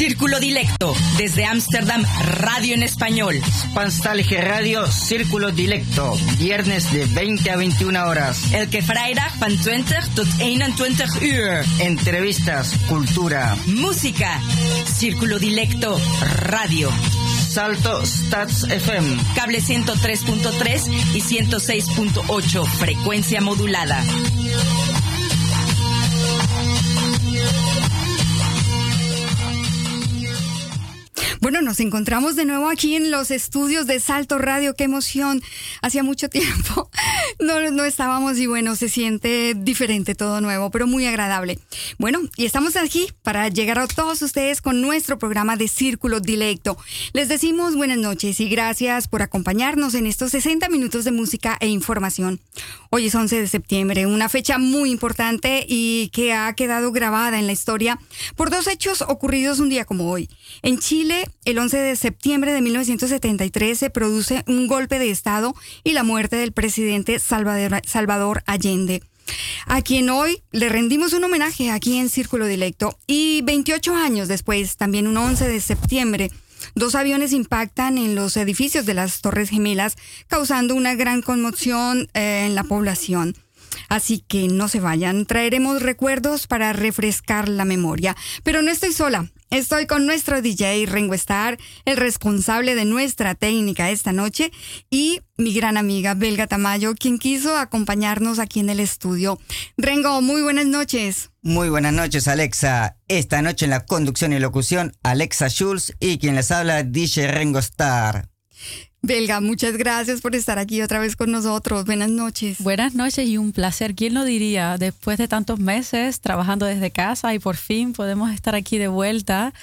Círculo Dilecto, desde Ámsterdam, radio en español. Panstalge Radio, Círculo Dilecto, viernes de 20 a 21 horas. Elke vrijdag van 20 tot 21 uur. Entrevistas, cultura, música. Círculo Dilecto, radio. Salto Stats FM. Cable 103.3 y 106.8, frecuencia modulada. Bueno, nos encontramos de nuevo aquí en los estudios de Salto Radio. Qué emoción. Hacía mucho tiempo no, no estábamos y bueno, se siente diferente, todo nuevo, pero muy agradable. Bueno, y estamos aquí para llegar a todos ustedes con nuestro programa de Círculo Dilecto. Les decimos buenas noches y gracias por acompañarnos en estos 60 minutos de música e información. Hoy es 11 de septiembre, una fecha muy importante y que ha quedado grabada en la historia por dos hechos ocurridos un día como hoy. En Chile, el 11 de septiembre de 1973 se produce un golpe de Estado y la muerte del presidente Salvador, Allende a quien hoy le rendimos un homenaje aquí en Círculo Dilecto. Y 28 años después, también un 11 de septiembre, dos aviones impactan en los edificios de las Torres Gemelas, causando una gran conmoción eh, en la población. Así que no se vayan, traeremos recuerdos para refrescar la memoria. Pero no estoy sola. Estoy con nuestro DJ Rengo Star, el responsable de nuestra técnica esta noche, y mi gran amiga Belga Tamayo, quien quiso acompañarnos aquí en el estudio. Rengo, muy buenas noches. Muy buenas noches, Alexa. Esta noche en la conducción y locución, Alexa Schulz y quien les habla, DJ Rengo Star. Belga, muchas gracias por estar aquí otra vez con nosotros. Buenas noches. Buenas noches y un placer. ¿Quién lo diría? Después de tantos meses trabajando desde casa y por fin podemos estar aquí de vuelta.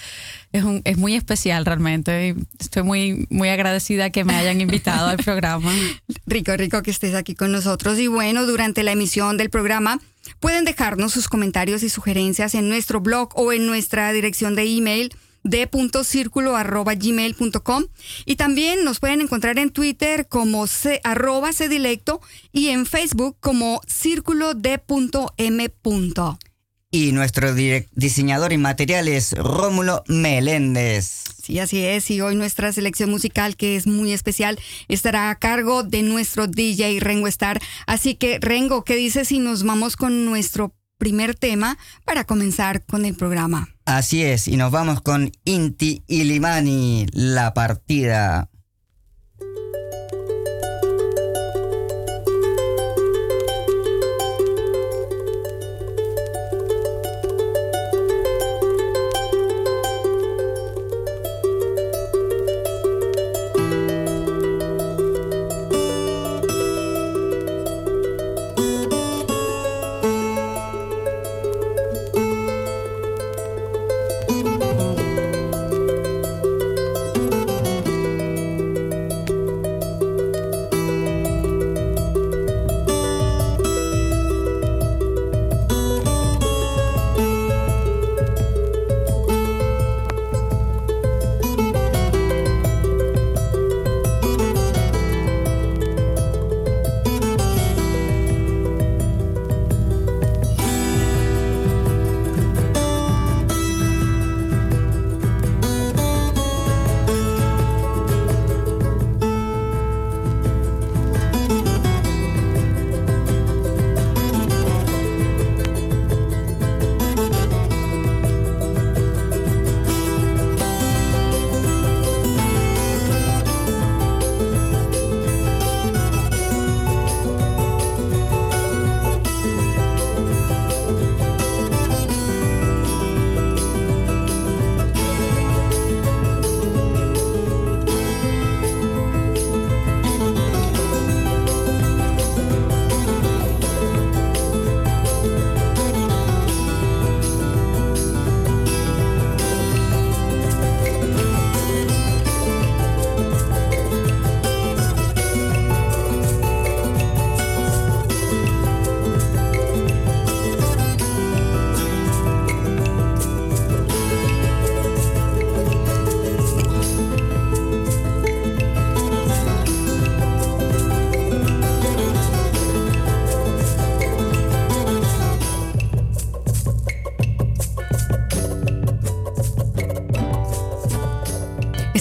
Es, un, es muy especial realmente. Estoy muy, muy agradecida que me hayan invitado al programa. Rico, rico que estés aquí con nosotros. Y bueno, durante la emisión del programa pueden dejarnos sus comentarios y sugerencias en nuestro blog o en nuestra dirección de email d.circulo.gmail.com y también nos pueden encontrar en Twitter como c, arroba cdilecto y en Facebook como círculo d.m. Y nuestro diseñador y material es Rómulo Meléndez. Sí, así es. Y hoy nuestra selección musical, que es muy especial, estará a cargo de nuestro DJ Rengo Star. Así que, Rengo, ¿qué dices si nos vamos con nuestro primer tema para comenzar con el programa. Así es, y nos vamos con Inti Ilimani, la partida.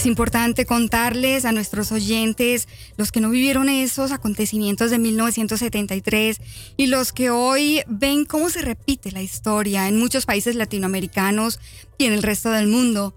Importante contarles a nuestros oyentes, los que no vivieron esos acontecimientos de 1973 y los que hoy ven cómo se repite la historia en muchos países latinoamericanos y en el resto del mundo.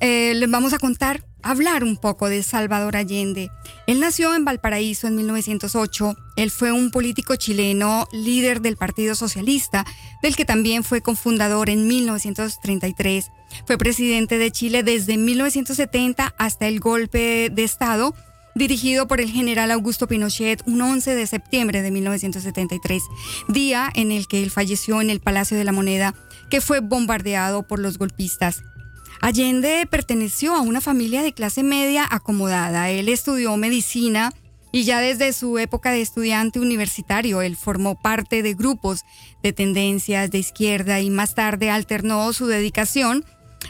Eh, les vamos a contar, hablar un poco de Salvador Allende. Él nació en Valparaíso en 1908. Él fue un político chileno, líder del Partido Socialista, del que también fue cofundador en 1933. Fue presidente de Chile desde 1970 hasta el golpe de Estado dirigido por el general Augusto Pinochet un 11 de septiembre de 1973, día en el que él falleció en el Palacio de la Moneda, que fue bombardeado por los golpistas. Allende perteneció a una familia de clase media acomodada. Él estudió medicina y ya desde su época de estudiante universitario, él formó parte de grupos de tendencias de izquierda y más tarde alternó su dedicación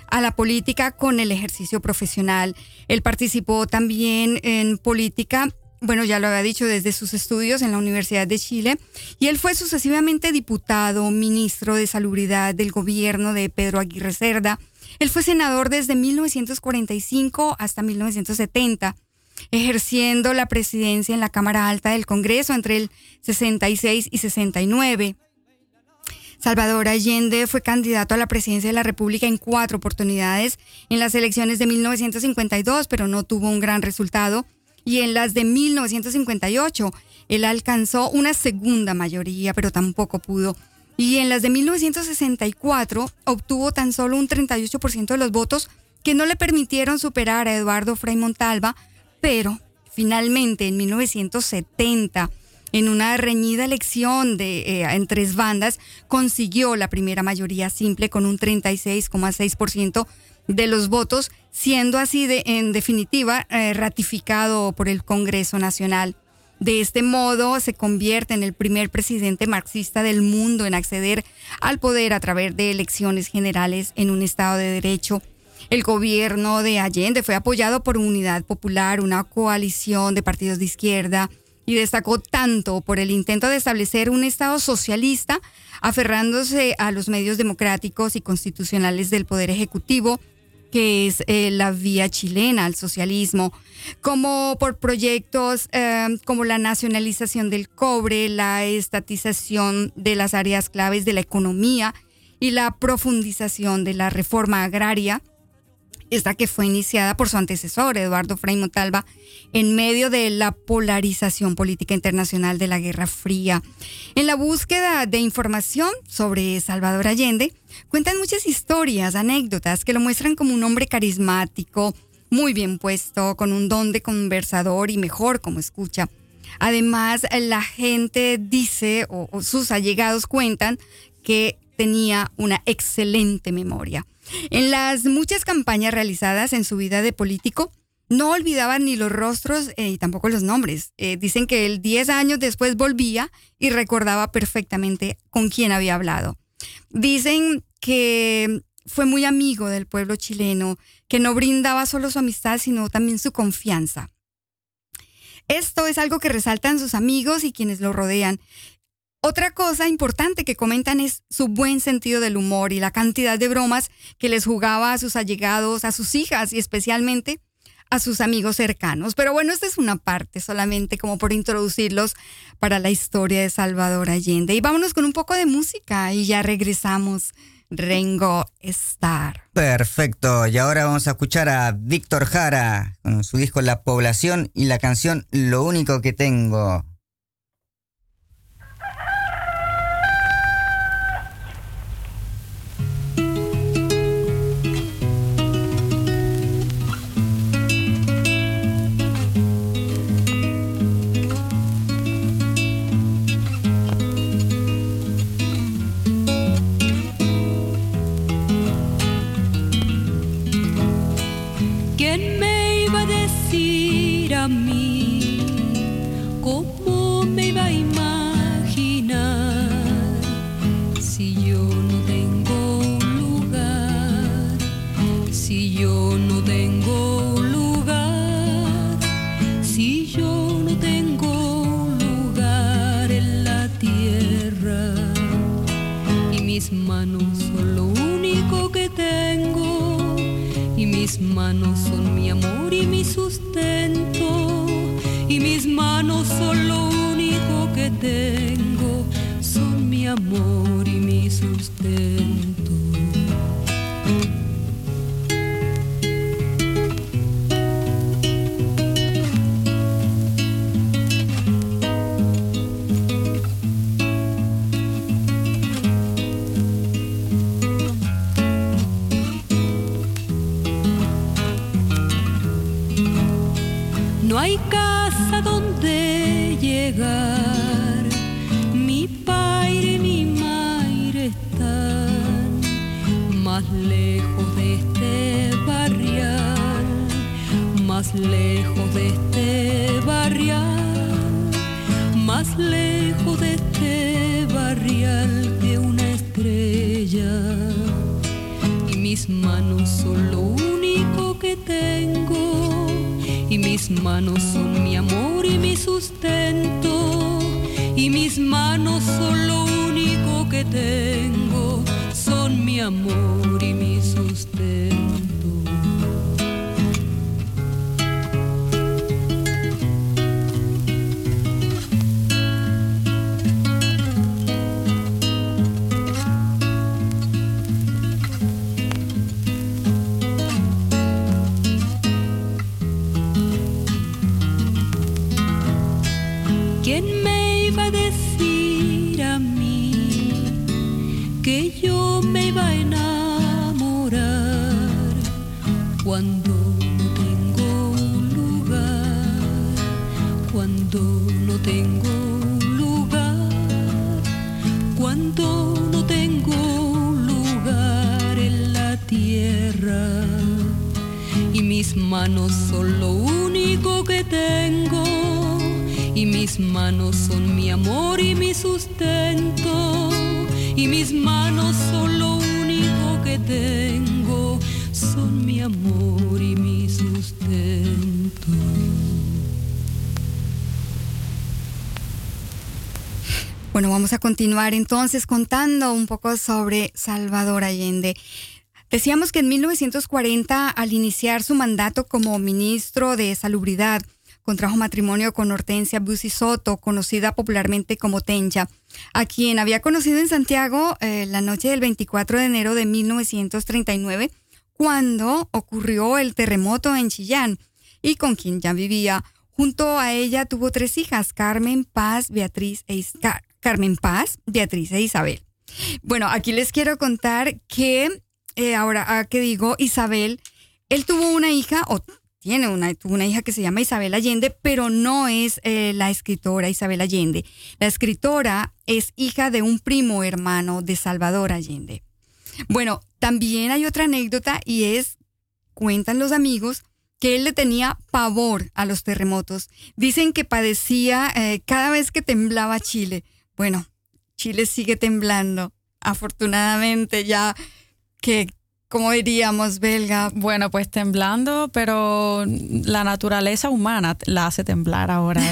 a la política con el ejercicio profesional. Él participó también en política bueno, ya lo había dicho, desde sus estudios en la Universidad de Chile, y él fue sucesivamente diputado, ministro de Salubridad del gobierno de Pedro Aguirre Cerda, él fue senador desde 1945 hasta 1970, ejerciendo la presidencia en la Cámara Alta del Congreso entre el 66 y 69. Salvador Allende fue candidato a la presidencia de la República en cuatro oportunidades en las elecciones de 1952, pero no tuvo un gran resultado. Y en las de 1958, él alcanzó una segunda mayoría, pero tampoco pudo y en las de 1964 obtuvo tan solo un 38% de los votos que no le permitieron superar a Eduardo Frei Montalva, pero finalmente en 1970 en una reñida elección de, eh, en tres bandas, consiguió la primera mayoría simple con un 36,6% de los votos, siendo así de, en definitiva eh, ratificado por el Congreso Nacional. De este modo se convierte en el primer presidente marxista del mundo en acceder al poder a través de elecciones generales en un Estado de Derecho. El gobierno de Allende fue apoyado por Unidad Popular, una coalición de partidos de izquierda, y destacó tanto por el intento de establecer un Estado socialista, aferrándose a los medios democráticos y constitucionales del Poder Ejecutivo, que es eh, la vía chilena al socialismo, como por proyectos eh, como la nacionalización del cobre, la estatización de las áreas claves de la economía y la profundización de la reforma agraria, esta que fue iniciada por su antecesor, Eduardo Frei Montalva, en medio de la polarización política internacional de la Guerra Fría. En la búsqueda de información sobre Salvador Allende, cuentan muchas historias, anécdotas que lo muestran como un hombre carismático, muy bien puesto, con un don de conversador y mejor como escucha. Además, la gente dice, o, sus allegados cuentan, que tenía una excelente memoria. En las muchas campañas realizadas en su vida de político, no olvidaba ni los rostros eh, y tampoco los nombres. Eh, dicen que él 10 años después volvía y recordaba perfectamente con quién había hablado. Dicen que fue muy amigo del pueblo chileno, que no brindaba solo su amistad, sino también su confianza. Esto es algo que resaltan sus amigos y quienes lo rodean. Otra cosa importante que comentan es su buen sentido del humor y la cantidad de bromas que les jugaba a sus allegados, a sus hijas y especialmente a sus amigos cercanos. Pero bueno, esta es una parte solamente como por introducirlos para la historia de Salvador Allende. Y vámonos con un poco de música y ya regresamos. Rengo Star. Perfecto, y ahora vamos a escuchar a Víctor Jara con su disco La Población y la canción Lo único que tengo. manos son lo único que tengo y mis manos son mi amor y mi sustento y mis manos son lo único que tengo son mi amor y mi sustento. Mi padre y mi madre están más lejos de este barrial, más lejos de este barrial, más lejos de este barrial que una estrella. Y mis manos son lo único que tengo manos son mi amor y mi sustento, y mis manos son lo único que tengo, son mi amor y mi cuando no tengo un lugar, cuando no tengo un lugar en la tierra? y mis manos son lo único que tengo. Y mis manos son mi amor y mi sustento. Y mis manos son lo único que tengo Bueno, vamos a continuar entonces contando un poco sobre Salvador Allende. Decíamos que en 1940, al iniciar su mandato como ministro de Salubridad, contrajo matrimonio con Hortensia Bussi Soto, conocida popularmente como Tencha, a quien había conocido en Santiago eh, la noche del 24 de enero de 1939, cuando ocurrió el terremoto en Chillán, y con quien ya vivía. Junto a ella tuvo tres hijas, Carmen Paz, Beatriz e Is Car Carmen Paz, Beatriz e Isabel. Bueno, aquí les quiero contar que eh, ahora que digo Isabel, él tuvo una hija, o tiene una, tuvo una hija que se llama Isabel Allende, pero no es eh, la escritora Isabel Allende. La escritora es hija de un primo hermano de Salvador Allende. Bueno, también hay otra anécdota y es, cuentan los amigos, que él le tenía pavor a los terremotos. Dicen que padecía eh, cada vez que temblaba Chile. Bueno, Chile sigue temblando. Afortunadamente ya que, como diríamos, belga. Bueno, pues temblando, pero la naturaleza humana la hace temblar ahora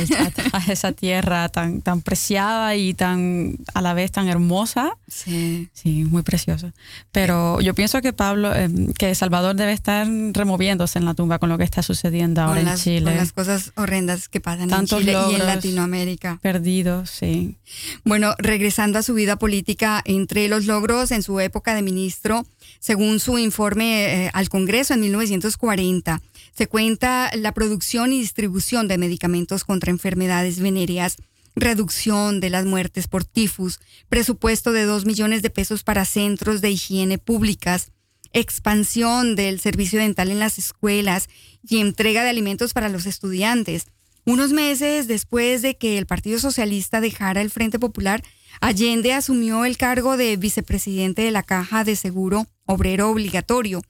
a, esa tierra tan, tan preciada y tan a la vez tan hermosa. Sí. Sí, muy preciosa. Pero yo pienso que Pablo, eh, que Salvador debe estar removiéndose en la tumba con lo que está sucediendo ahora con en las, Chile. Con las cosas horrendas que pasan Tantos en Chile y en Latinoamérica. Perdidos, sí. Bueno, regresando a su vida política, entre los logros en su época de ministro, según su informe eh, al Congreso en 1940, se cuenta la producción y distribución de medicamentos contra enfermedades venéreas, reducción de las muertes por tifus, presupuesto de 2 millones de pesos para centros de higiene públicas, expansión del servicio dental en las escuelas y entrega de alimentos para los estudiantes. Unos meses después de que el Partido Socialista dejara el Frente Popular, Allende asumió el cargo de vicepresidente de la Caja de Seguro Obrero Obligatorio.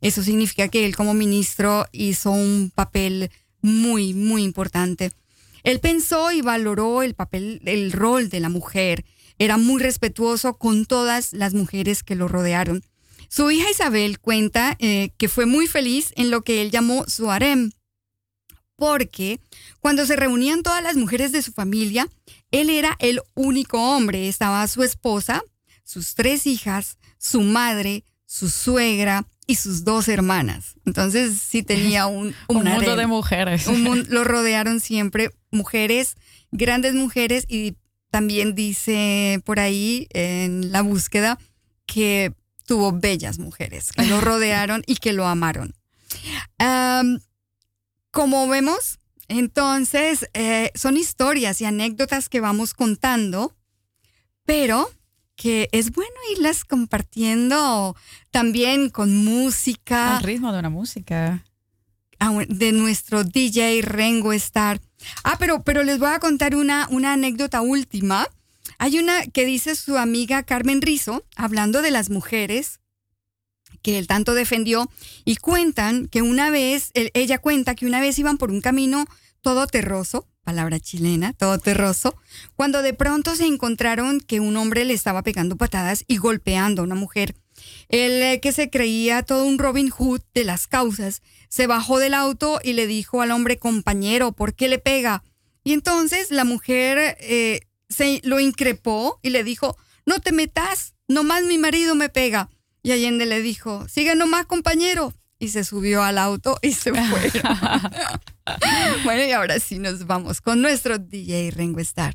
Eso significa que él como ministro hizo un papel muy, muy importante. Él pensó y valoró el papel, el rol de la mujer. Era muy respetuoso con todas las mujeres que lo rodearon. Su hija Isabel cuenta eh, que fue muy feliz en lo que él llamó su harem, porque cuando se reunían todas las mujeres de su familia, él era el único hombre. Estaba su esposa, sus tres hijas, su madre, su suegra y sus dos hermanas. Entonces sí tenía un, un mundo de mujeres. lo rodearon siempre mujeres, grandes mujeres y también dice por ahí en la búsqueda que tuvo bellas mujeres que lo rodearon y que lo amaron. Como vemos, entonces eh, son historias y anécdotas que vamos contando, pero que es bueno irlas compartiendo también con música. Al ritmo de una música. De nuestro DJ Rengo Star. Ah, pero, pero les voy a contar una, una anécdota última. Hay una que dice su amiga Carmen Rizo, hablando de las mujeres que él tanto defendió, y cuentan que una vez, ella cuenta que una vez iban por un camino todo terroso, palabra chilena, todo terroso, cuando de pronto se encontraron que un hombre le estaba pegando patadas y golpeando a una mujer. Él, eh, que se creía todo un Robin Hood de las causas, se bajó del auto y le dijo al hombre, compañero, ¿por qué le pega? Y entonces la mujer eh, se lo increpó y le dijo, no te metas, nomás mi marido me pega. Y Allende le dijo, sigue nomás compañero. Y se subió al auto y se fue. bueno, y ahora sí nos vamos con nuestro DJ Rengo Star.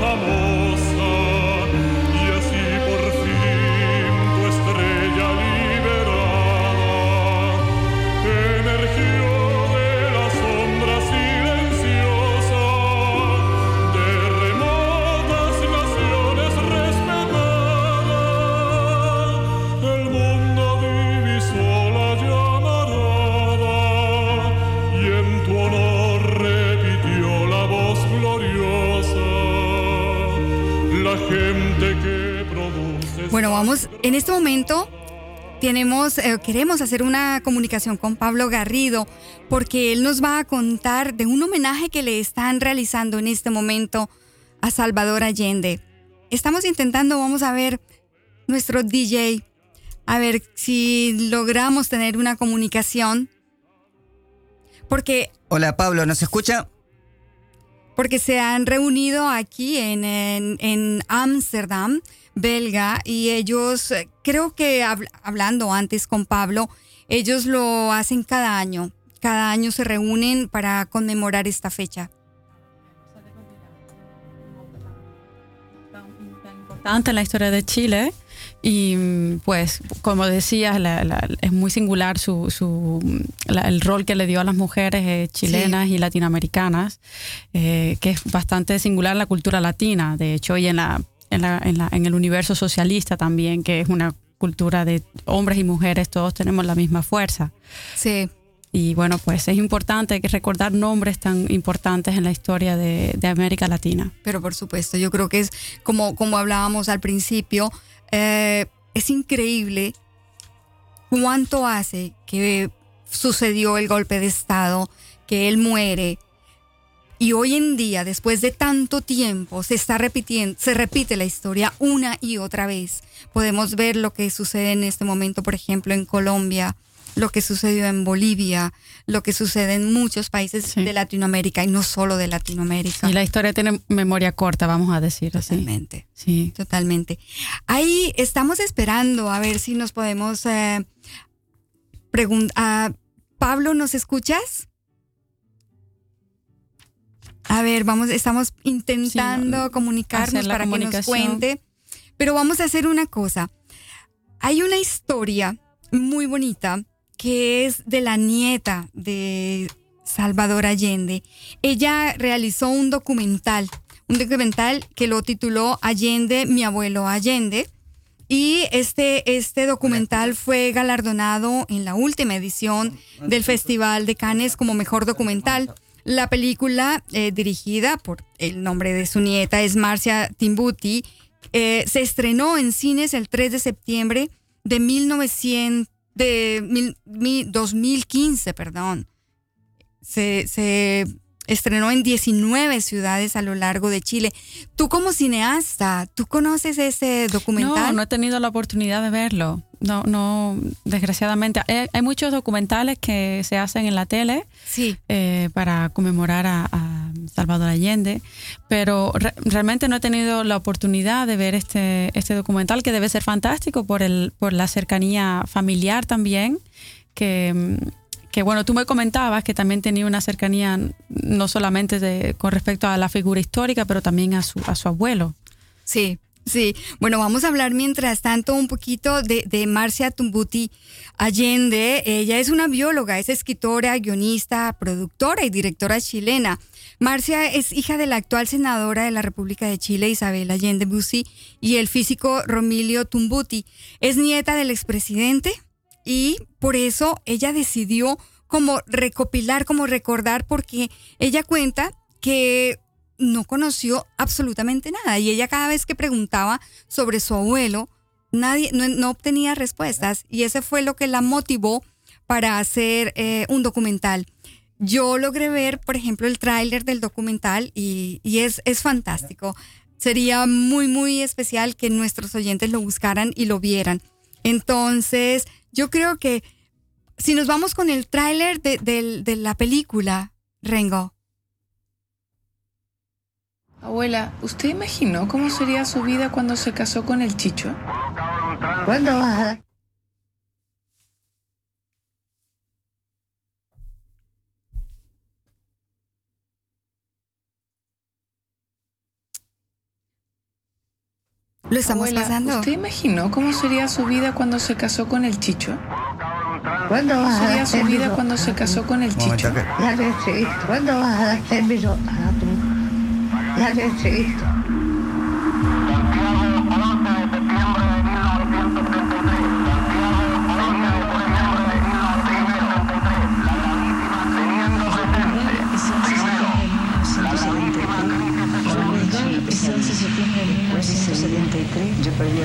famoso. Bueno, vamos, en este momento tenemos, eh, queremos hacer una comunicación con Pablo Garrido porque él nos va a contar de un homenaje que le están realizando en este momento a Salvador Allende. Estamos intentando, vamos a ver, nuestro DJ, a ver si logramos tener una comunicación. Porque... Hola Pablo, ¿nos escucha? Porque se han reunido aquí en Ámsterdam belga y ellos, eh, creo que hablando antes con Pablo, ellos lo hacen cada año. Cada año se reúnen para conmemorar esta fecha. Importante en la historia de Chile y pues como decías es muy singular su, el rol que le dio a las mujeres eh, chilenas y latinoamericanas eh, que es bastante singular en la cultura latina de hecho y en la en, el universo socialista también, que es una cultura de hombres y mujeres, todos tenemos la misma fuerza. Sí. Y bueno, pues es importante que recordar nombres tan importantes en la historia de, América Latina. Pero por supuesto, yo creo que es como, como hablábamos al principio, eh, es increíble cuánto hace que sucedió el golpe de Estado, que él muere, y hoy en día, después de tanto tiempo, se está repitiendo, se repite la historia una y otra vez. Podemos ver lo que sucede en este momento, por ejemplo, en Colombia, lo que sucedió en Bolivia, lo que sucede en muchos países de Latinoamérica y no solo de Latinoamérica. Y la historia tiene memoria corta, vamos a decir Totalmente. Sí. Totalmente. Ahí estamos esperando a ver si nos podemos eh, preguntar. Pablo, ¿nos escuchas? A ver, vamos, estamos intentando comunicarnos para que nos cuente, pero vamos a hacer una cosa. Hay una historia muy bonita que es de la nieta de Salvador Allende. Ella realizó un documental, un documental que lo tituló Allende, mi abuelo Allende. Y este, este documental fue galardonado en la última edición del Festival de Cannes como mejor documental. La película, eh, dirigida por el nombre de su nieta, es Marcia Timbuti, eh, se estrenó en cines el 3 de septiembre de, 1900, de 2015, perdón. Se, se estrenó en 19 ciudades a lo largo de Chile. Tú como cineasta, ¿tú conoces ese documental? No, no he tenido la oportunidad de verlo. No, no, desgraciadamente. Hay, muchos documentales que se hacen en la tele sí. Eh, para conmemorar a, Salvador Allende, pero realmente no he tenido la oportunidad de ver este, este documental que debe ser fantástico por, el, por la cercanía familiar también que que bueno, tú me comentabas que también tenía una cercanía no solamente de, con respecto a la figura histórica, pero también a su, a su abuelo. Sí, sí. Bueno, vamos a hablar mientras tanto un poquito de, de Marcia Tumbuti Allende. Ella es una bióloga, es escritora, guionista, productora y directora chilena. Marcia es hija de la actual senadora de la República de Chile, Isabel Allende Bussi, y el físico Romilio Tumbuti. Es nieta del expresidente y por eso ella decidió como recopilar, como recordar, porque ella cuenta que no conoció absolutamente nada y ella cada vez que preguntaba sobre su abuelo, nadie no, obtenía respuestas y ese fue lo que la motivó para hacer eh, un documental. Yo logré ver, por ejemplo, el tráiler del documental y, es, es fantástico. Sería muy, muy especial que nuestros oyentes lo buscaran y lo vieran. Entonces, yo creo que si nos vamos con el tráiler de, la película, Rengo. Abuela, ¿usted imaginó cómo sería su vida cuando se casó con el Chicho? ¿Cuándo vas a Lo estamos pasando. ¿Usted imaginó cómo sería su vida cuando se casó con el Chicho? ¿Cuándo vas a dar su vida cuando se casó con el Chicho? ¿Cuándo vas a dar término a tu... Dale entrevista.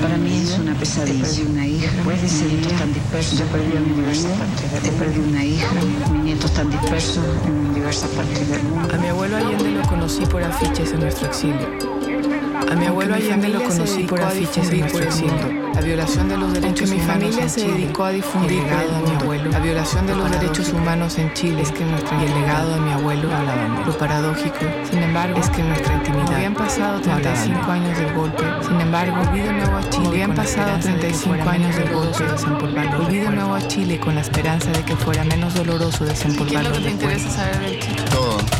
Para mí es una pesadilla. Perdí una hija. Después de ese día tan dispersos. Yo perdí a mi perdido una hija. Mis nietos están dispersos en diversas partes del mundo. A mi abuelo Allende lo conocí por afiches en nuestro exilio. A mi abuelo Allende lo conocí por afiches en nuestro exilio. La violación de los derechos mi familia se dedicó a difundir el legado de mi abuelo. La violación de los derechos humanos en Chile es que nuestra y el legado de mi abuelo Lo paradójico, sin embargo, es que nuestra intimidad. Habían pasado 35 años del golpe. Sin embargo, volví de nuevo a Chile. Habían pasado 35 años del golpe. Volví de nuevo a Chile con la esperanza de que fuera menos doloroso desempolvarlo. ¿Qué es lo que te interesa saber del chico? Todo.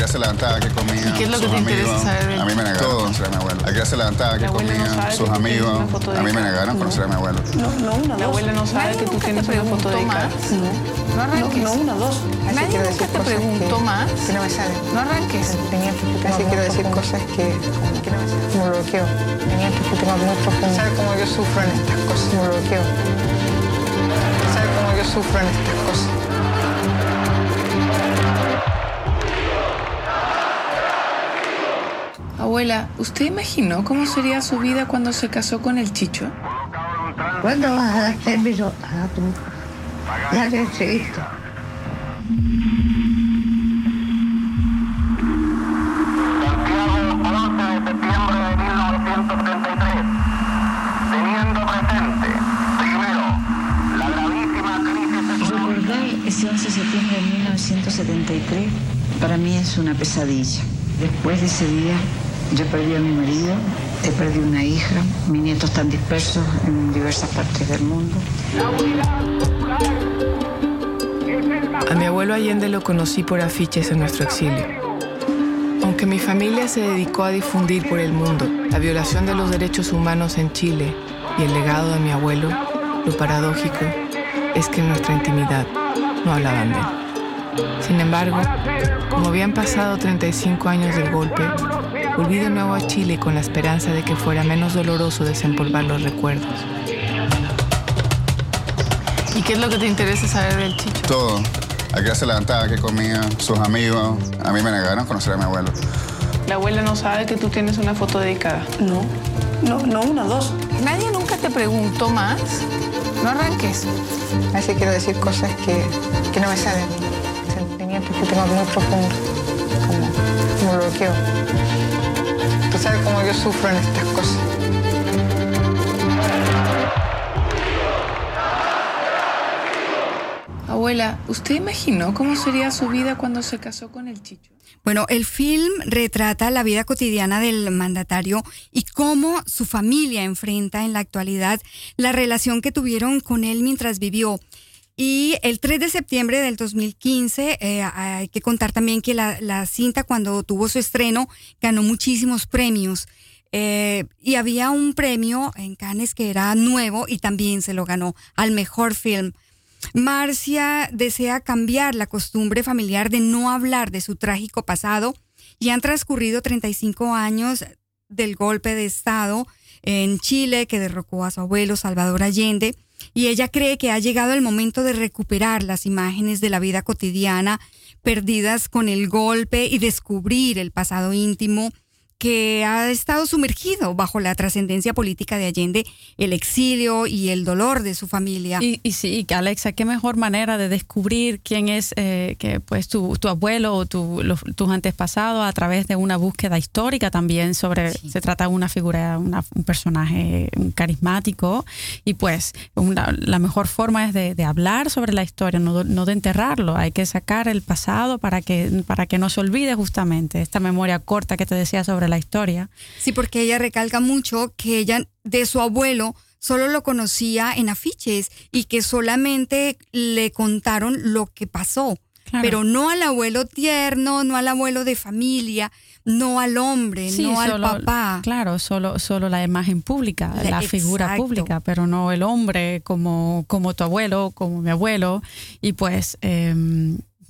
¿A qué se levantaba? ¿Qué comía? ¿Y qué es lo que te interesa saber A mí me negaron conocer a mi abuelo. ¿A qué se levantaba? ¿Qué comía? Sus amigos. A mí me negaron conocer a mi abuelo. No, no, una, La abuela no sabe que tú tienes una foto de más. No. No arranques. No, una, dos. Nadie nunca te preguntó más. Que no me sale. No arranques. Tenía Casi quiero decir cosas que, que no me salen. Me bloqueo. Tenía que muy profundos. ¿Sabes cómo yo sufro en estas cosas? Me bloqueo. ¿Sabes cómo yo sufro en estas cosas? Abuela, ¿usted imaginó cómo sería su vida cuando se casó con el Chicho? ¿Cuándo vas a dar permiso a tu la entrevista? Ese 11 de septiembre de 1973 para mí es una pesadilla. Después de ese día yo perdí a mi marido, he perdido una hija, mis nietos están dispersos en diversas partes del mundo. A mi abuelo Allende lo conocí por afiches en nuestro exilio. Aunque mi familia se dedicó a difundir por el mundo la violación de los derechos humanos en Chile y el legado de mi abuelo, lo paradójico es que en nuestra intimidad no hablaban de él. Sin embargo, como habían pasado 35 años del golpe, volví de nuevo a Chile con la esperanza de que fuera menos doloroso desempolvar los recuerdos. ¿Y qué es lo que te interesa saber del Chicho? Todo. ¿A qué se levantaba? ¿Qué comía? Sus amigos. A mí me negaron conocer a mi abuelo. La abuela no sabe que tú tienes una foto dedicada. No, no, no una, dos. Nadie nunca te preguntó más. No arranques. Así quiero decir cosas que, que no me salen. Sentimientos que tengo muy profundos. Como, como bloqueo. Tú sabes cómo yo sufro en estas cosas. Abuela, ¿usted imaginó cómo sería su vida cuando se casó con el Chicho? Bueno, el film retrata la vida cotidiana del mandatario y cómo su familia enfrenta en la actualidad la relación que tuvieron con él mientras vivió. Y el 3 de septiembre del 2015, eh, hay que contar también que la, la, cinta cuando tuvo su estreno ganó muchísimos premios. Eh, y había un premio en Cannes que era nuevo y también se lo ganó al mejor film. Marcia desea cambiar la costumbre familiar de no hablar de su trágico pasado y han transcurrido 35 años del golpe de Estado en Chile que derrocó a su abuelo Salvador Allende y ella cree que ha llegado el momento de recuperar las imágenes de la vida cotidiana perdidas con el golpe y descubrir el pasado íntimo que ha estado sumergido bajo la trascendencia política de Allende, el exilio y el dolor de su familia. Y, y sí, Alexa, qué mejor manera de descubrir quién es eh, que, pues, tu, tu, abuelo o tu, los, tus antepasados a través de una búsqueda histórica también sobre, sí. se trata de una figura, una, un personaje carismático y pues una, la mejor forma es de, de hablar sobre la historia, no, no, de enterrarlo, hay que sacar el pasado para que, para que no se olvide justamente esta memoria corta que te decía sobre la historia. Sí, porque ella recalca mucho que ella de su abuelo solo lo conocía en afiches y que solamente le contaron lo que pasó, claro. pero no al abuelo tierno, no al abuelo de familia, no al hombre, sí, no solo, al papá. Claro, solo, solo la imagen pública, la, la figura pública, pero no el hombre como, como tu abuelo, como mi abuelo. Y pues... Eh,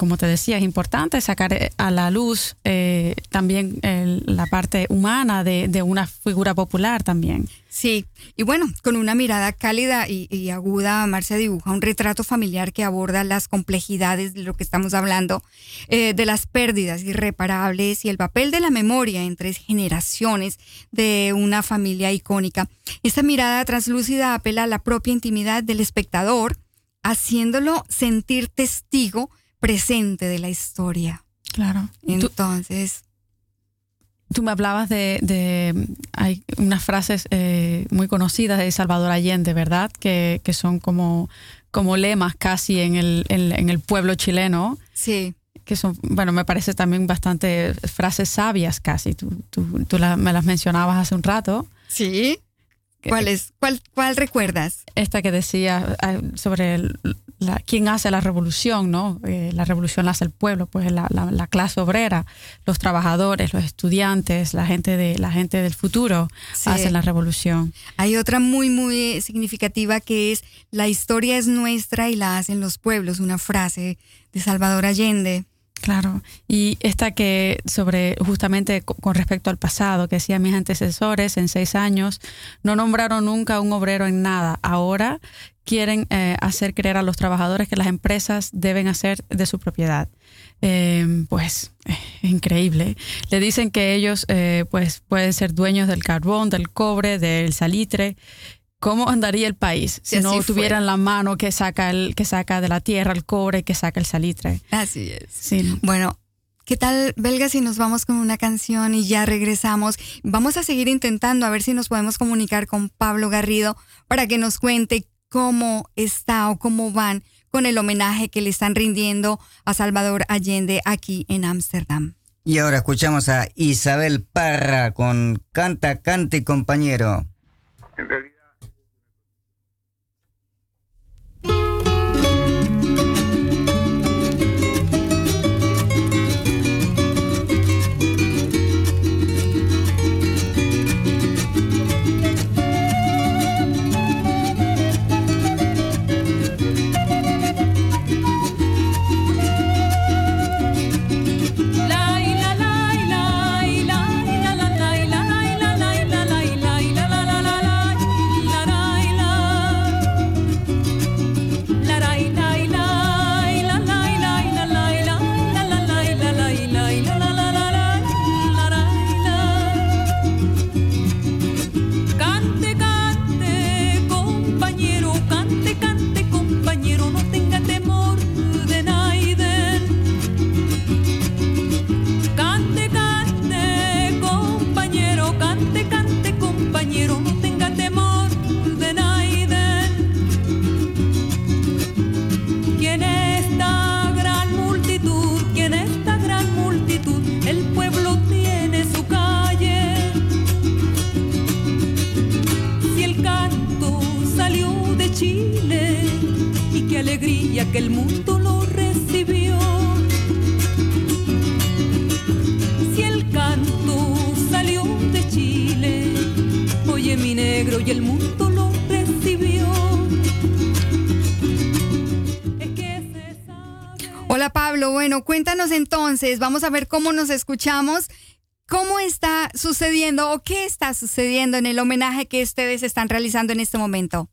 como te decía, es importante sacar eh, a la luz eh, también la parte humana de, una figura popular también. Sí, y bueno, con una mirada cálida y, aguda, Marcia dibuja un retrato familiar que aborda las complejidades de lo que estamos hablando, eh, de las pérdidas irreparables y el papel de la memoria en tres generaciones de una familia icónica. Esta mirada translúcida apela a la propia intimidad del espectador, haciéndolo sentir testigo presente de la historia. Claro. Entonces. Tú, me hablabas de, hay unas frases eh, muy conocidas de Salvador Allende, ¿verdad? Que, son como, como lemas casi en el, en, el pueblo chileno. Sí que son, bueno, me parece también bastante frases sabias casi. Tú, tú, tú me las mencionabas hace un rato. Sí. ¿Cuál es? ¿Cuál, cuál recuerdas? Esta que decía ah, sobre quién hace la revolución, ¿no? Eh, la revolución la hace el pueblo, pues la, la, clase obrera, los trabajadores, los estudiantes, la gente de la gente del futuro hacen la revolución. Hay otra muy muy significativa que es la historia es nuestra y la hacen los pueblos, una frase de Salvador Allende. Claro, y esta que sobre justamente con respecto al pasado, que decían mis antecesores en seis años, no nombraron nunca a un obrero en nada. Ahora quieren eh, hacer creer a los trabajadores que las empresas deben hacer de su propiedad. Eh, pues es increíble. Le dicen que ellos eh, pues pueden ser dueños del carbón, del cobre, del salitre ¿Cómo andaría el país si, no tuvieran la mano que saca el que saca de la tierra el cobre, que saca el salitre? Así es. Bueno, ¿qué tal, Belga, si nos vamos con una canción y ya regresamos? Vamos a seguir intentando a ver si nos podemos comunicar con Pablo Garrido para que nos cuente cómo está o cómo van con el homenaje que le están rindiendo a Salvador Allende aquí en Ámsterdam. Y ahora escuchamos a Isabel Parra con Canta, Cante, compañero. Vamos a ver cómo nos escuchamos. ¿Cómo está sucediendo o qué está sucediendo en el homenaje que ustedes están realizando en este momento?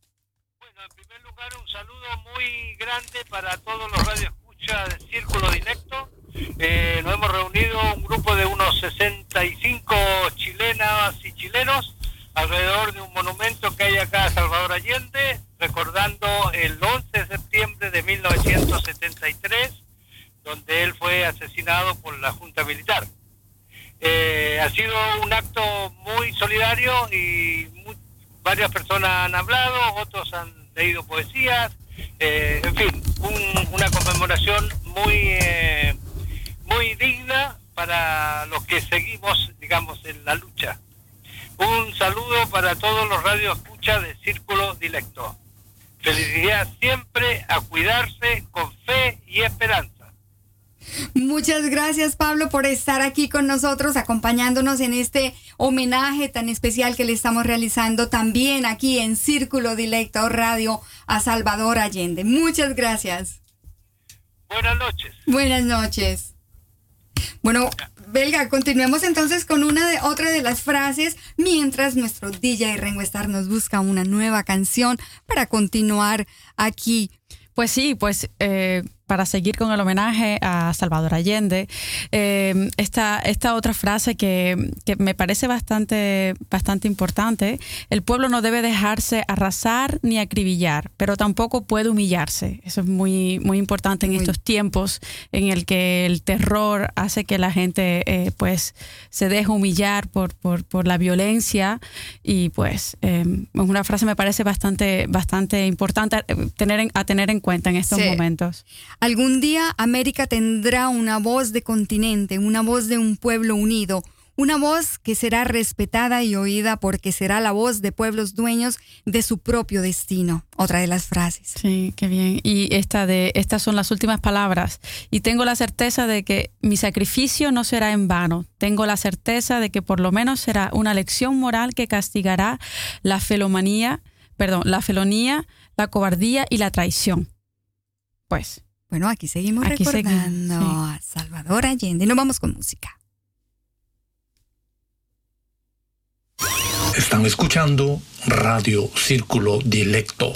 grande para todos los radioescuchas de Círculo Directo. Eh, nos hemos reunido un grupo de unos 65 chilenas y chilenos alrededor de un monumento que hay acá a Salvador Allende, recordando el 11 de septiembre de 1973, donde él fue asesinado por la Junta Militar. Eh, ha sido un acto muy solidario y varias personas han hablado, otros han leído poesías, eh, en fin, una conmemoración muy, eh, muy digna para los que seguimos, digamos, en la lucha. Un saludo para todos los radioescuchas de Círculo Directo. Felicidad siempre a cuidarse con fe y esperanza. Muchas gracias Pablo por estar aquí con nosotros, acompañándonos en este homenaje tan especial que le estamos realizando también aquí en Círculo Directo Radio a Salvador Allende. Muchas gracias. Buenas noches. Buenas noches. Bueno, Belga, continuemos entonces con una de otra de las frases mientras nuestro DJ Rengo Star nos busca una nueva canción para continuar aquí. Pues sí, pues eh, para seguir con el homenaje a Salvador Allende, eh, esta, esta otra frase que, me parece bastante, bastante importante, el pueblo no debe dejarse arrasar ni acribillar, pero tampoco puede humillarse. Eso es muy, muy importante en estos tiempos en el que el terror hace que la gente eh, pues se deje humillar por, por, la violencia y pues eh, es una frase me parece bastante, bastante importante tener a tener en cuenta en estos momentos. Algún día América tendrá una voz de continente, una voz de un pueblo unido, una voz que será respetada y oída porque será la voz de pueblos dueños de su propio destino. Otra de las frases. Sí, qué bien. Y esta de estas son las últimas palabras. Y tengo la certeza de que mi sacrificio no será en vano. Tengo la certeza de que por lo menos será una lección moral que castigará la felomanía, perdón, la felonía, la cobardía y la traición. Pues bueno, aquí seguimos recordando a Salvador Allende. Nos vamos con música. Están escuchando Radio Círculo Directo.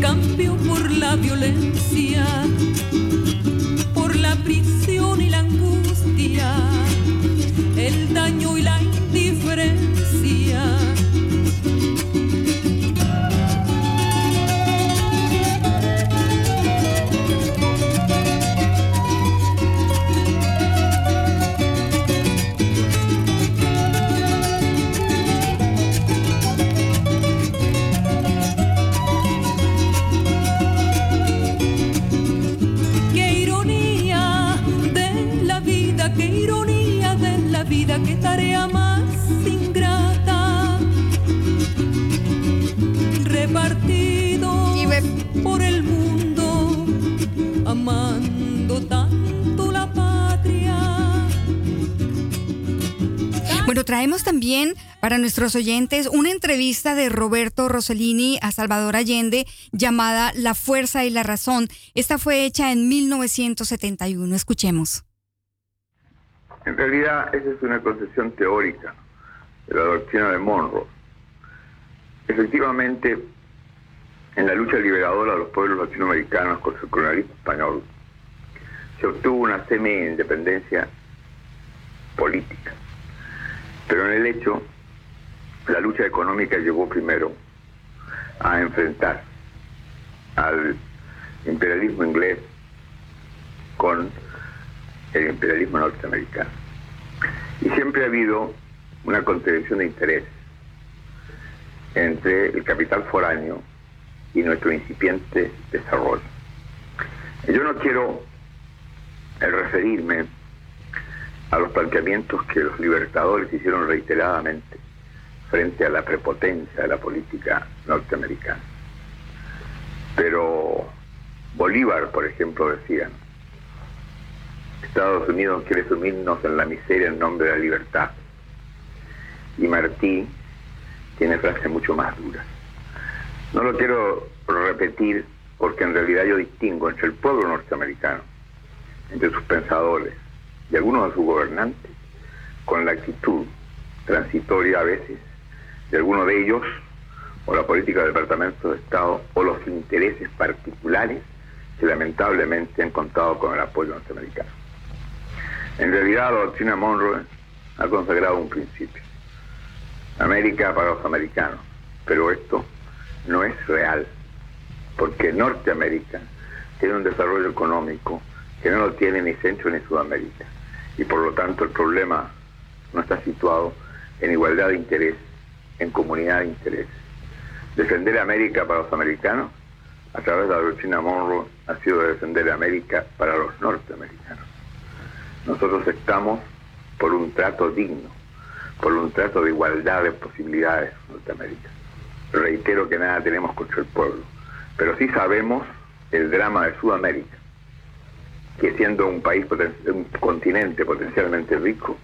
Cambio por la violencia, amando tanto la patria. Bueno, traemos también para nuestros oyentes una entrevista de Roberto Rossellini a Salvador Allende llamada La Fuerza y la Razón. Esta fue hecha en 1971. Escuchemos. En realidad, esa es una concepción teórica de la doctrina de Monroe. Efectivamente, en la lucha liberadora de los pueblos latinoamericanos con el colonialismo español, se obtuvo una semi-independencia política. Pero en el hecho, la lucha económica llegó primero a enfrentar al imperialismo inglés con el imperialismo norteamericano. Y siempre ha habido una contradicción de interés entre el capital foráneo y nuestro incipiente desarrollo. Yo no quiero referirme a los planteamientos que los libertadores hicieron reiteradamente frente a la prepotencia de la política norteamericana. Pero Bolívar, por ejemplo, decía, Estados Unidos quiere sumirnos en la miseria en nombre de la libertad. Y Martí tiene frases mucho más duras. No lo quiero repetir porque en realidad yo distingo entre el pueblo norteamericano, entre sus pensadores y algunos de sus gobernantes, con la actitud transitoria a veces de algunos de ellos, o la política del Departamento de Estado, o los intereses particulares que lamentablemente han contado con el apoyo norteamericano. En realidad la doctrina Monroe ha consagrado un principio. América para los americanos. Pero esto no es real, porque Norteamérica tiene un desarrollo económico que no lo tiene ni Centro ni Sudamérica. Y por lo tanto el problema no está situado en igualdad de interés, en comunidad de interés. Defender América para los americanos a través de la doctrina Monroe ha sido defender América para los norteamericanos. Nosotros estamos por un trato digno, por un trato de igualdad de posibilidades Norteamérica. Reitero que nada tenemos contra el pueblo, pero sí sabemos el drama de Sudamérica, que siendo un país, un continente potencialmente rico,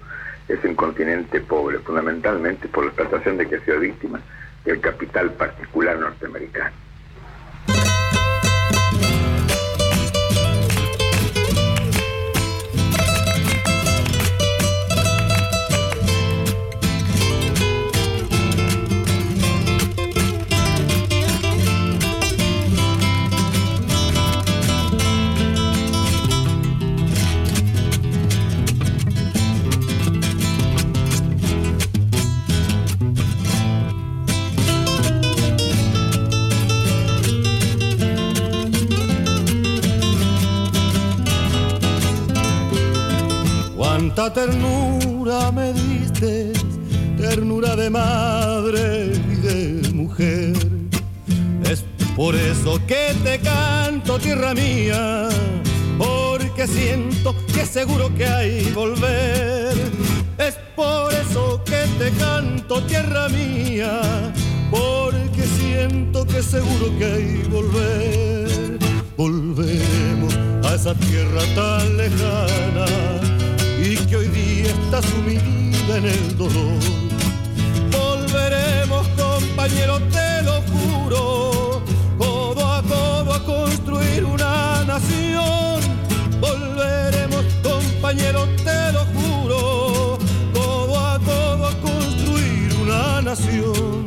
es un continente pobre, fundamentalmente por la explotación de que ha sido víctima del capital particular norteamericano. Ternura me diste, ternura de madre y de mujer. Es por eso que te canto, tierra mía, porque siento que seguro que hay volver. Es por eso que te canto, tierra mía, porque siento que seguro que hay volver. Volvemos a esa tierra tan lejana día está sumida en el dolor. Volveremos, compañeros, te lo juro, codo a codo a construir una nación. Volveremos, compañeros, te lo juro, codo a codo a construir una nación.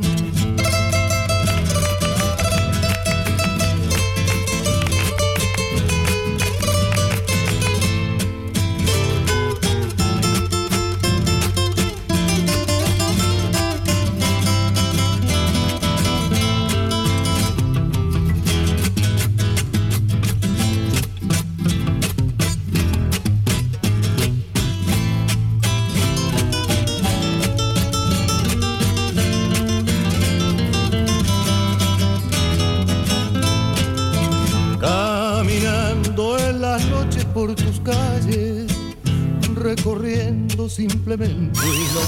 Simplemente.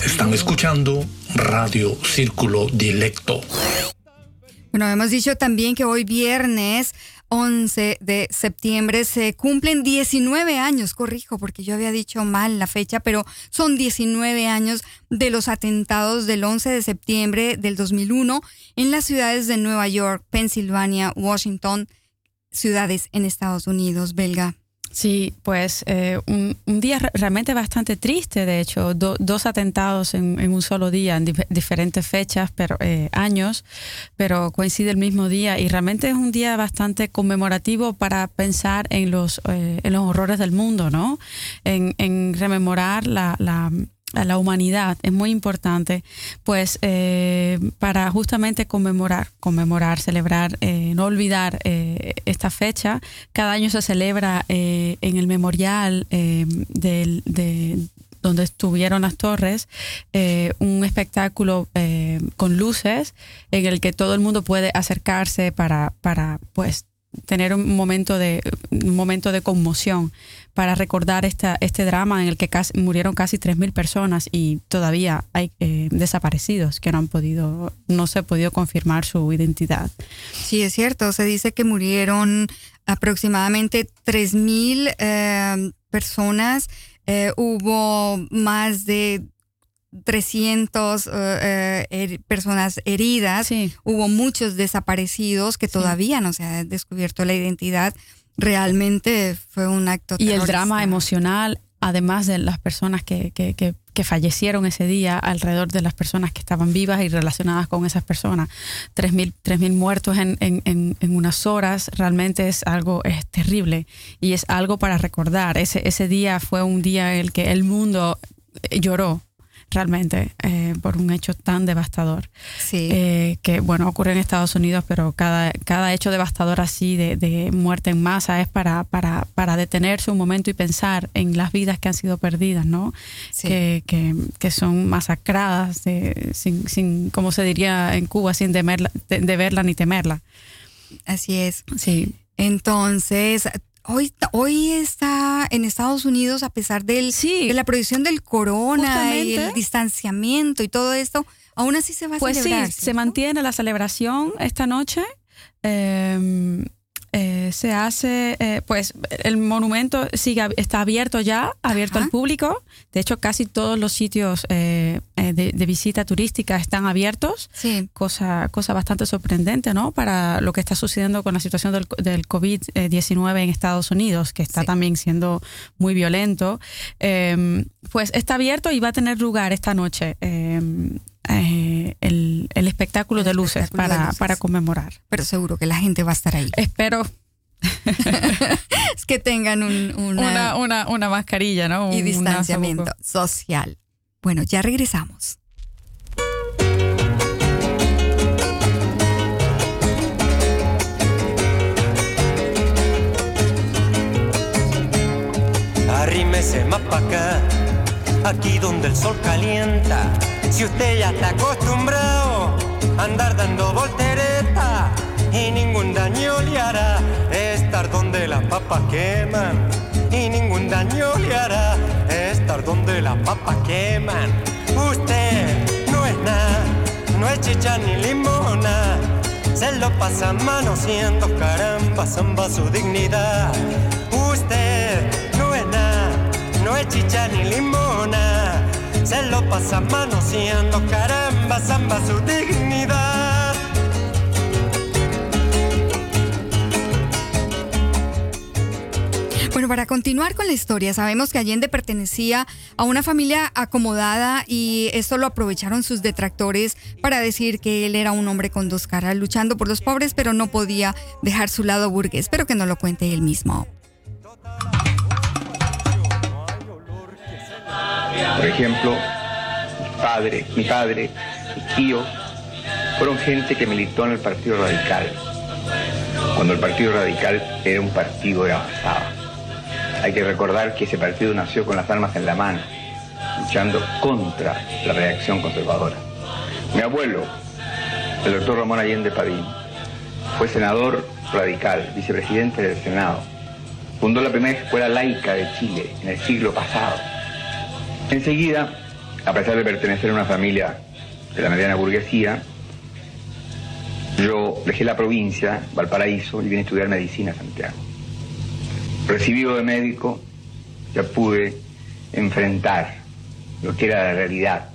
Están escuchando Radio Círculo Directo. Bueno, hemos dicho también que hoy viernes 11 de septiembre se cumplen 19 años, corrijo porque yo había dicho mal la fecha, pero son 19 años de los atentados del 11 de septiembre del 2001 en las ciudades de Nueva York, Pensilvania, Washington, ciudades en Estados Unidos, belga. Sí, pues eh, un, día realmente bastante triste, de hecho, dos atentados en, un solo día, en diferentes fechas, pero eh, años, pero coincide el mismo día y realmente es un día bastante conmemorativo para pensar en los, eh, en los horrores del mundo, ¿no? En, en rememorar la a la humanidad es muy importante, pues eh, para justamente conmemorar, conmemorar, celebrar, eh, no olvidar eh, esta fecha. Cada año se celebra en el memorial de, donde estuvieron las torres, un espectáculo con luces en el que todo el mundo puede acercarse para, para pues tener un momento de un momento de conmoción para recordar esta, este drama en el que murieron casi 3.000 personas y todavía hay eh, desaparecidos que no han podido, no se ha podido confirmar su identidad. Sí, es cierto. Se dice que murieron aproximadamente 3.000 eh, personas. Eh, hubo más de 300 personas heridas, hubo muchos desaparecidos que todavía no se ha descubierto la identidad realmente fue un acto. Y el drama emocional, además de las personas que, que, que, fallecieron ese día, alrededor de las personas que estaban vivas y relacionadas con esas personas. 3.000 mil muertos en, en, en, unas horas realmente es algo es terrible y es algo para recordar. Ese, ese día fue un día en el que el mundo lloró realmente eh, por un hecho tan devastador. Sí. Eh, que, bueno, ocurre en Estados Unidos, pero cada, cada hecho devastador así de, de muerte en masa es para, para, para, detenerse un momento y pensar en las vidas que han sido perdidas, ¿no? Que, que, que, son masacradas sin, sin, como se diría en Cuba, sin temerla, de, verla ni temerla. Así es. Sí. Entonces, hoy, hoy está en Estados Unidos, a pesar del, de la prohibición del corona y el distanciamiento y todo esto, aún así se va a pues celebrar. Sí, se mantiene la celebración esta noche. Eh, eh, se hace, eh, pues el monumento sigue, está abierto ya, abierto al público. De hecho, casi todos los sitios eh, de, visita turística están abiertos. Sí. Cosa, cosa bastante sorprendente, ¿no? Para lo que está sucediendo con la situación del, del COVID-19 en Estados Unidos, que está también siendo muy violento. Em, pues está abierto y va a tener lugar esta noche. Em, el, espectáculo, de, luces para, para conmemorar. Pero seguro que la gente va a estar ahí. Espero. es que tengan una, una, una, mascarilla, ¿no? Y distanciamiento social. Bueno, ya regresamos. Arrímese más para acá, aquí donde el sol calienta si usted ya está acostumbrado a andar dando voltereta y ningún daño le hará estar donde las papas queman y ningún daño le hará estar donde las papas queman. Usted no es nada, no es chicha ni limona, se lo pasa manoseando caramba, zamba su dignidad. Usted no es nada, no es chicha ni limona se lo pasa manoseando, caramba, zamba su dignidad. Bueno, para continuar con la historia, sabemos que Allende pertenecía a una familia acomodada y esto lo aprovecharon sus detractores para decir que él era un hombre con dos caras, luchando por los pobres, pero no podía dejar su lado burgués. Pero que no lo cuente él mismo. Por ejemplo, mi padre, mi padre, mi tío, fueron gente que militó en el Partido Radical, cuando el Partido Radical era un partido de avanzada. Hay que recordar que ese partido nació con las armas en la mano, luchando contra la reacción conservadora. Mi abuelo, el doctor Ramón Allende Padín, fue senador radical, vicepresidente del Senado. Fundó la primera escuela laica de Chile en el siglo pasado Enseguida, a pesar de pertenecer a una familia de la mediana burguesía, yo dejé la provincia, Valparaíso, y vine a estudiar medicina a Santiago. Recibido de médico, ya pude enfrentar lo que era la realidad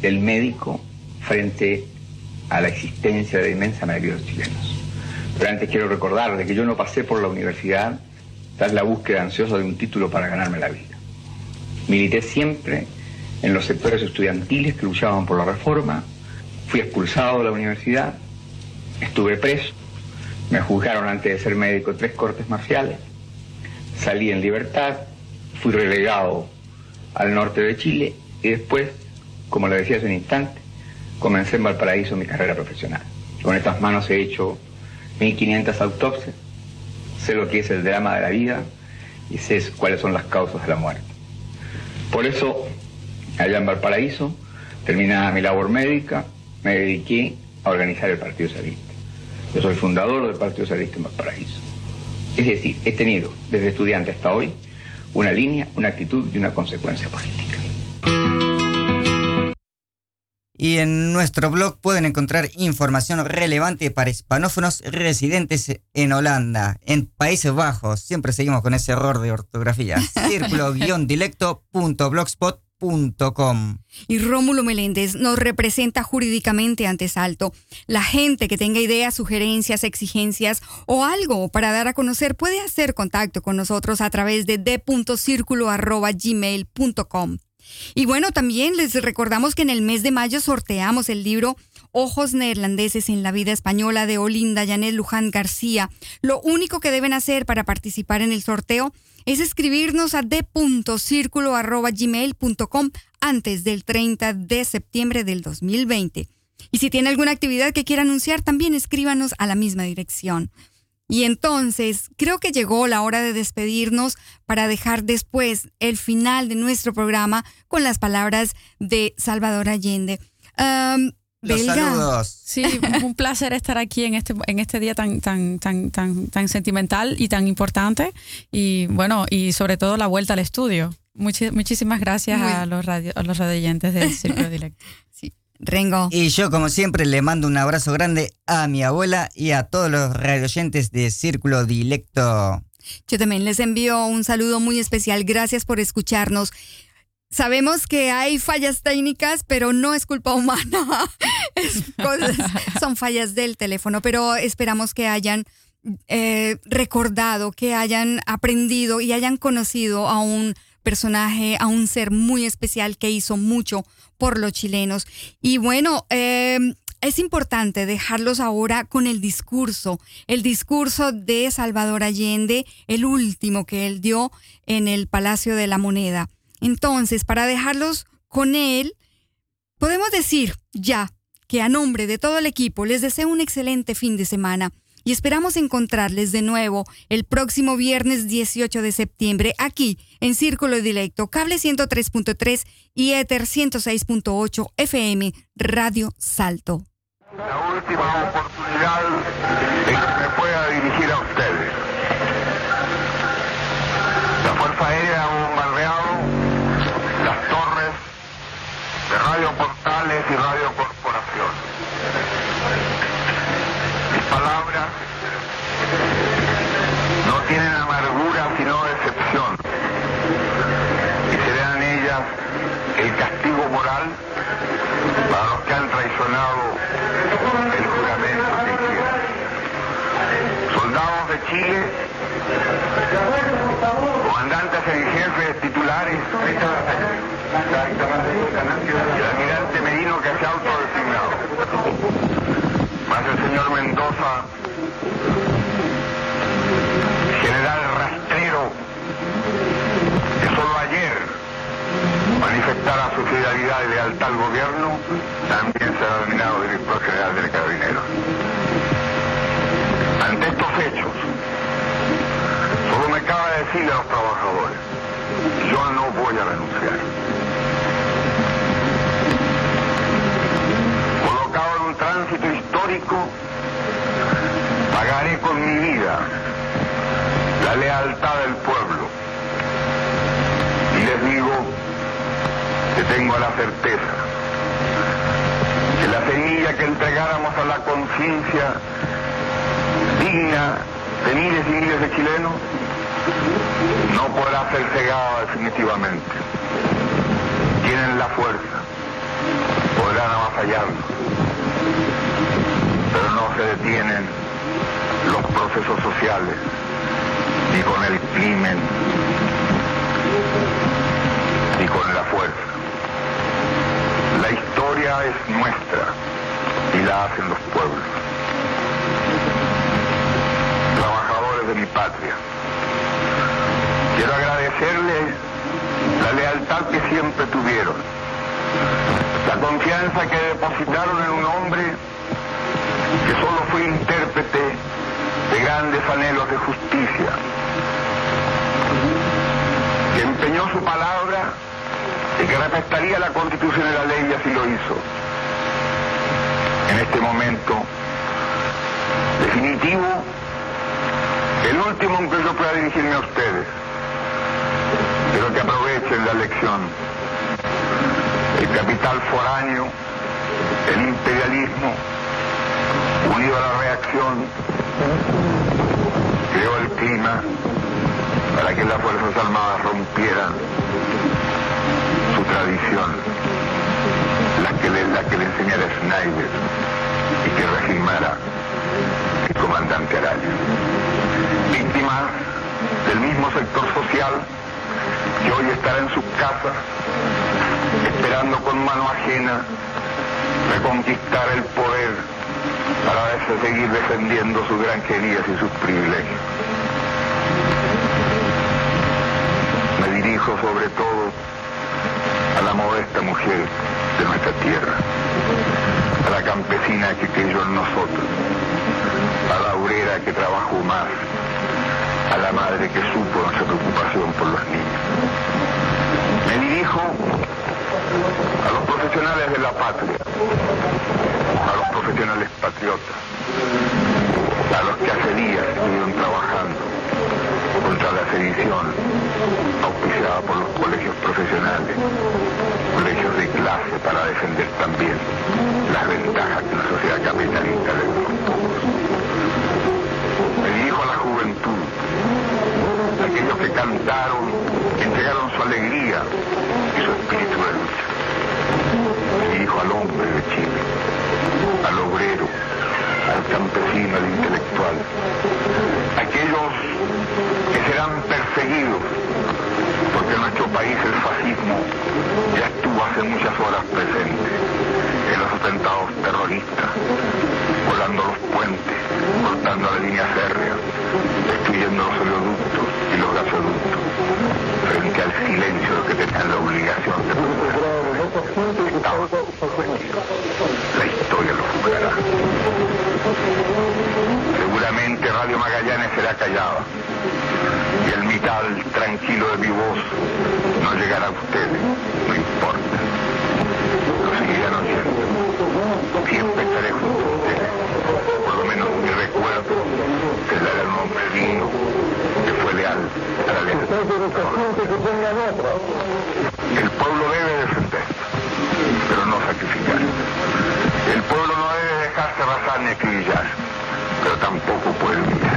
del médico frente a la existencia de la inmensa mayoría de los chilenos. Pero antes quiero recordar que yo no pasé por la universidad tras la búsqueda ansiosa de un título para ganarme la vida. Milité siempre en los sectores estudiantiles que luchaban por la reforma. Fui expulsado de la universidad, estuve preso, me juzgaron antes de ser médico tres cortes marciales, salí en libertad, fui relegado al norte de Chile y después, como le decía hace un instante, comencé en Valparaíso mi carrera profesional. Con estas manos he hecho 1500 autopsias, sé lo que es el drama de la vida y sé cuáles son las causas de la muerte. Por eso, allá en Valparaíso, terminada mi labor médica, me dediqué a organizar el Partido Socialista. Yo soy fundador del Partido Socialista en Valparaíso. Es decir, he tenido, desde estudiante hasta hoy, una línea, una actitud y una consecuencia política. Y en nuestro blog pueden encontrar información relevante para hispanófonos residentes en Holanda, en Países Bajos. Siempre seguimos con ese error de ortografía. Círculo-dilecto.blogspot.com. Y Rómulo Meléndez nos representa jurídicamente ante Salto. La gente que tenga ideas, sugerencias, exigencias o algo para dar a conocer puede hacer contacto con nosotros a través de d.círculo.gmail.com. Y bueno, también les recordamos que en el mes de mayo sorteamos el libro Ojos neerlandeses en la vida española de Olinda Janet Luján García. Lo único que deben hacer para participar en el sorteo es escribirnos a d.circulo.gmail.com antes del 30 de septiembre del 2020. Y si tiene alguna actividad que quiera anunciar, también escríbanos a la misma dirección. Y entonces creo que llegó la hora de despedirnos para dejar después el final de nuestro programa con las palabras de Salvador Allende. Los saludos. Sí, un placer estar aquí en este, en este día tan, tan, tan, tan, tan sentimental y tan importante. Y bueno, y sobre todo la vuelta al estudio. muchísimas gracias a los, radio, a los radioyentes del Círculo Directo. Sí. Rengo. Y yo, como siempre, le mando un abrazo grande a mi abuela y a todos los radioyentes de Círculo Directo. Yo también les envío un saludo muy especial. Gracias por escucharnos. Sabemos que hay fallas técnicas, pero no es culpa humana. son fallas del teléfono, pero esperamos que hayan eh, recordado, que hayan aprendido y hayan conocido a un personaje, a un ser muy especial que hizo mucho por los chilenos. Y bueno, em, es importante dejarlos ahora con el discurso, el discurso de Salvador Allende, el último que él dio en el Palacio de la Moneda. Entonces, para dejarlos con él, podemos decir ya que a nombre de todo el equipo les deseo un excelente fin de semana y esperamos encontrarles de nuevo el próximo viernes 18 de septiembre aquí en Círculo Directo, cable 103.3 y Ether 106.8 FM, Radio Salto. La última oportunidad de que me pueda dirigir a ustedes. La Fuerza Aérea ha bombardeado las torres de Radio Portales y Radio Corporación. Mis palabras no tienen amargura sino decepción y serán ellas el castigo moral para los que han traicionado el juramento que. Soldados de Chile, comandantes en jefe, titulares, el almirante Merino que se ha autodesignado. Más el señor Mendoza, general rastrero, que solo ayer manifestara su fidelidad y lealtad al gobierno, también será denominado director general del Carabinero. Ante estos hechos, solo me cabe decirle a los trabajadores, yo no voy a renunciar. Colocado en un tránsito histórico, pagaré con mi vida lealtad del pueblo. Y les digo que tengo la certeza que la semilla que entregáramos a la conciencia digna de miles y miles de chilenos no podrá ser cegada definitivamente. Tienen la fuerza, podrán avasallarnos, pero no se detienen los procesos sociales ni con el crimen ni con la fuerza. La historia es nuestra y la hacen los pueblos. Trabajadores de mi patria, quiero agradecerles la lealtad que siempre tuvieron, la confianza que depositaron en un hombre que solo fue intérprete de grandes anhelos de justicia, que empeñó su palabra y que respetaría la constitución y la ley y así lo hizo. En este momento definitivo, el último en que yo pueda dirigirme a ustedes, pero que aprovechen la lección. El capital foráneo, el imperialismo, unido a la reacción, creó el clima para que las Fuerzas Armadas rompieran su tradición, la que le, la que le enseñara Schneider y que regimara el comandante Araya. Víctimas del mismo sector social que hoy estará en sus casas esperando con mano ajena reconquistar el poder para seguir defendiendo sus granjerías y sus privilegios. Me dirijo sobre todo a la modesta mujer de nuestra tierra, a la campesina que creyó en nosotros, a la obrera que trabajó más, a la madre que supo nuestra preocupación por los niños. Me dirijo a los profesionales de la patria, profesionales patriotas, a los que hace días estuvieron trabajando contra la sedición auspiciada por los colegios profesionales, colegios de clase para defender también las ventajas de una sociedad capitalista pocos. Me dirijo a la juventud, aquellos que cantaron, entregaron su alegría y su espíritu de lucha. Me dirijo al hombre de Chile, al obrero, al campesino, al intelectual, aquellos que serán perseguidos, porque en nuestro país el fascismo ya estuvo hace muchas horas presente en los atentados terroristas, volando los puentes, cortando la línea férrea, destruyendo los oleoductos y los gasoductos, frente al silencio que tenían la obligación de La historia lo juzgará. Seguramente Radio Magallanes será callada y el mital tranquilo de mi voz no llegará a ustedes, no importa. Lo seguirán oyendo. Siempre estaré junto a ustedes. Por lo menos mi recuerdo será de un hombre digno que fue leal a la ley. El pueblo debe defender, pero no sacrificar. El pueblo no debe dejarse arrasar ni acribillar, pero tampoco puede humillar.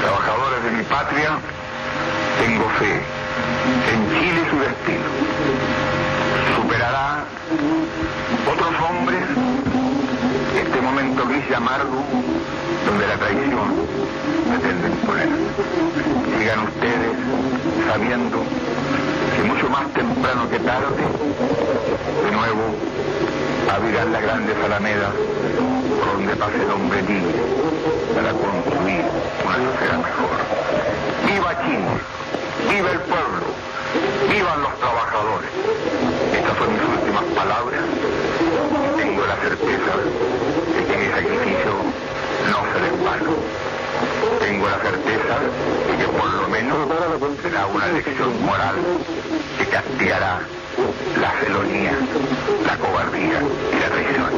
Trabajadores de mi patria, tengo fe en Chile su destino. Superará otros hombres este momento gris y amargo donde la traición pretende imponer. Sigan ustedes sabiendo que mucho más temprano que tarde, de nuevo, abrirán la grande alameda por donde pase el hombre libre para construir una sociedad mejor. ¡Viva Chile! ¡Viva el pueblo! ¡Vivan los trabajadores! Estas son mis últimas palabras. Tengo la certeza de que mi sacrificio no será en vano. Tengo la certeza de que por lo menos será una lección moral que castigará la felonía, la cobardía y la traición.